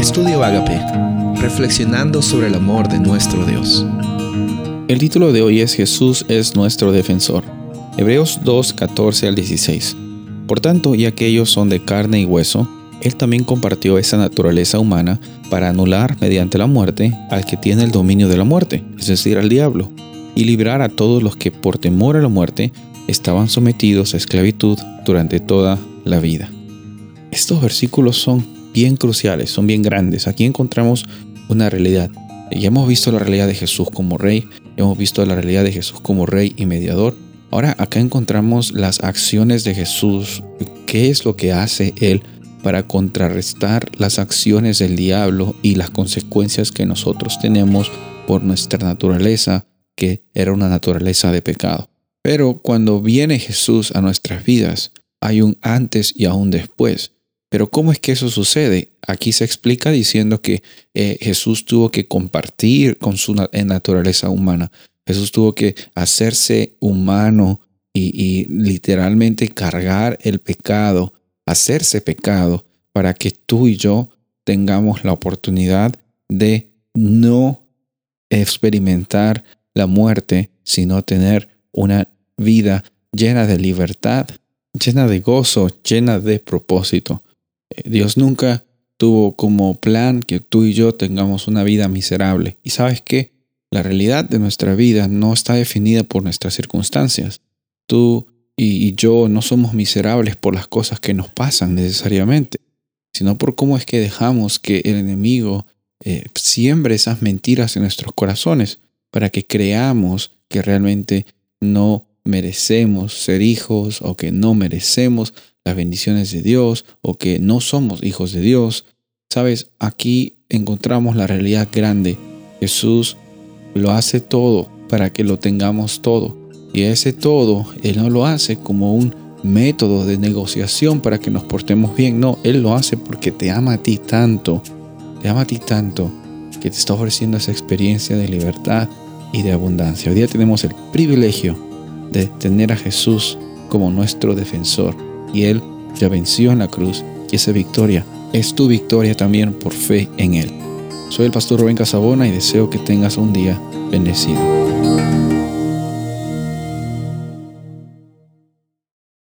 Estudio Agape, reflexionando sobre el amor de nuestro Dios. El título de hoy es Jesús es nuestro defensor. Hebreos 2, 14 al 16. Por tanto, ya que ellos son de carne y hueso, Él también compartió esa naturaleza humana para anular mediante la muerte al que tiene el dominio de la muerte, es decir, al diablo, y librar a todos los que por temor a la muerte estaban sometidos a esclavitud durante toda la vida. Estos versículos son bien cruciales, son bien grandes. Aquí encontramos una realidad. Ya hemos visto la realidad de Jesús como rey, hemos visto la realidad de Jesús como rey y mediador. Ahora acá encontramos las acciones de Jesús, qué es lo que hace Él para contrarrestar las acciones del diablo y las consecuencias que nosotros tenemos por nuestra naturaleza, que era una naturaleza de pecado. Pero cuando viene Jesús a nuestras vidas, hay un antes y un después. Pero ¿cómo es que eso sucede? Aquí se explica diciendo que eh, Jesús tuvo que compartir con su naturaleza humana. Jesús tuvo que hacerse humano y, literalmente cargar el pecado, hacerse pecado, para que tú y yo tengamos la oportunidad de no experimentar la muerte, sino tener una vida llena de libertad, llena de gozo, llena de propósito. Dios nunca tuvo como plan que tú y yo tengamos una vida miserable. Y sabes qué? La realidad de nuestra vida no está definida por nuestras circunstancias. Tú y yo no somos miserables por las cosas que nos pasan necesariamente, sino por cómo es que dejamos que el enemigo eh, siembre esas mentiras en nuestros corazones para que creamos que realmente no merecemos ser hijos o que no merecemos las bendiciones de Dios o que no somos hijos de Dios. Sabes, aquí encontramos la realidad grande. Jesús lo hace todo para que lo tengamos todo. Y ese todo, Él no lo hace como un método de negociación para que nos portemos bien. No, Él lo hace porque te ama a ti tanto. Te ama a ti tanto que te está ofreciendo esa experiencia de libertad y de abundancia. Hoy día tenemos el privilegio de tener a Jesús como nuestro defensor y Él ya venció en la cruz y esa victoria es tu victoria también por fe en Él. Soy el pastor Rubén Casabona y deseo que tengas un día bendecido.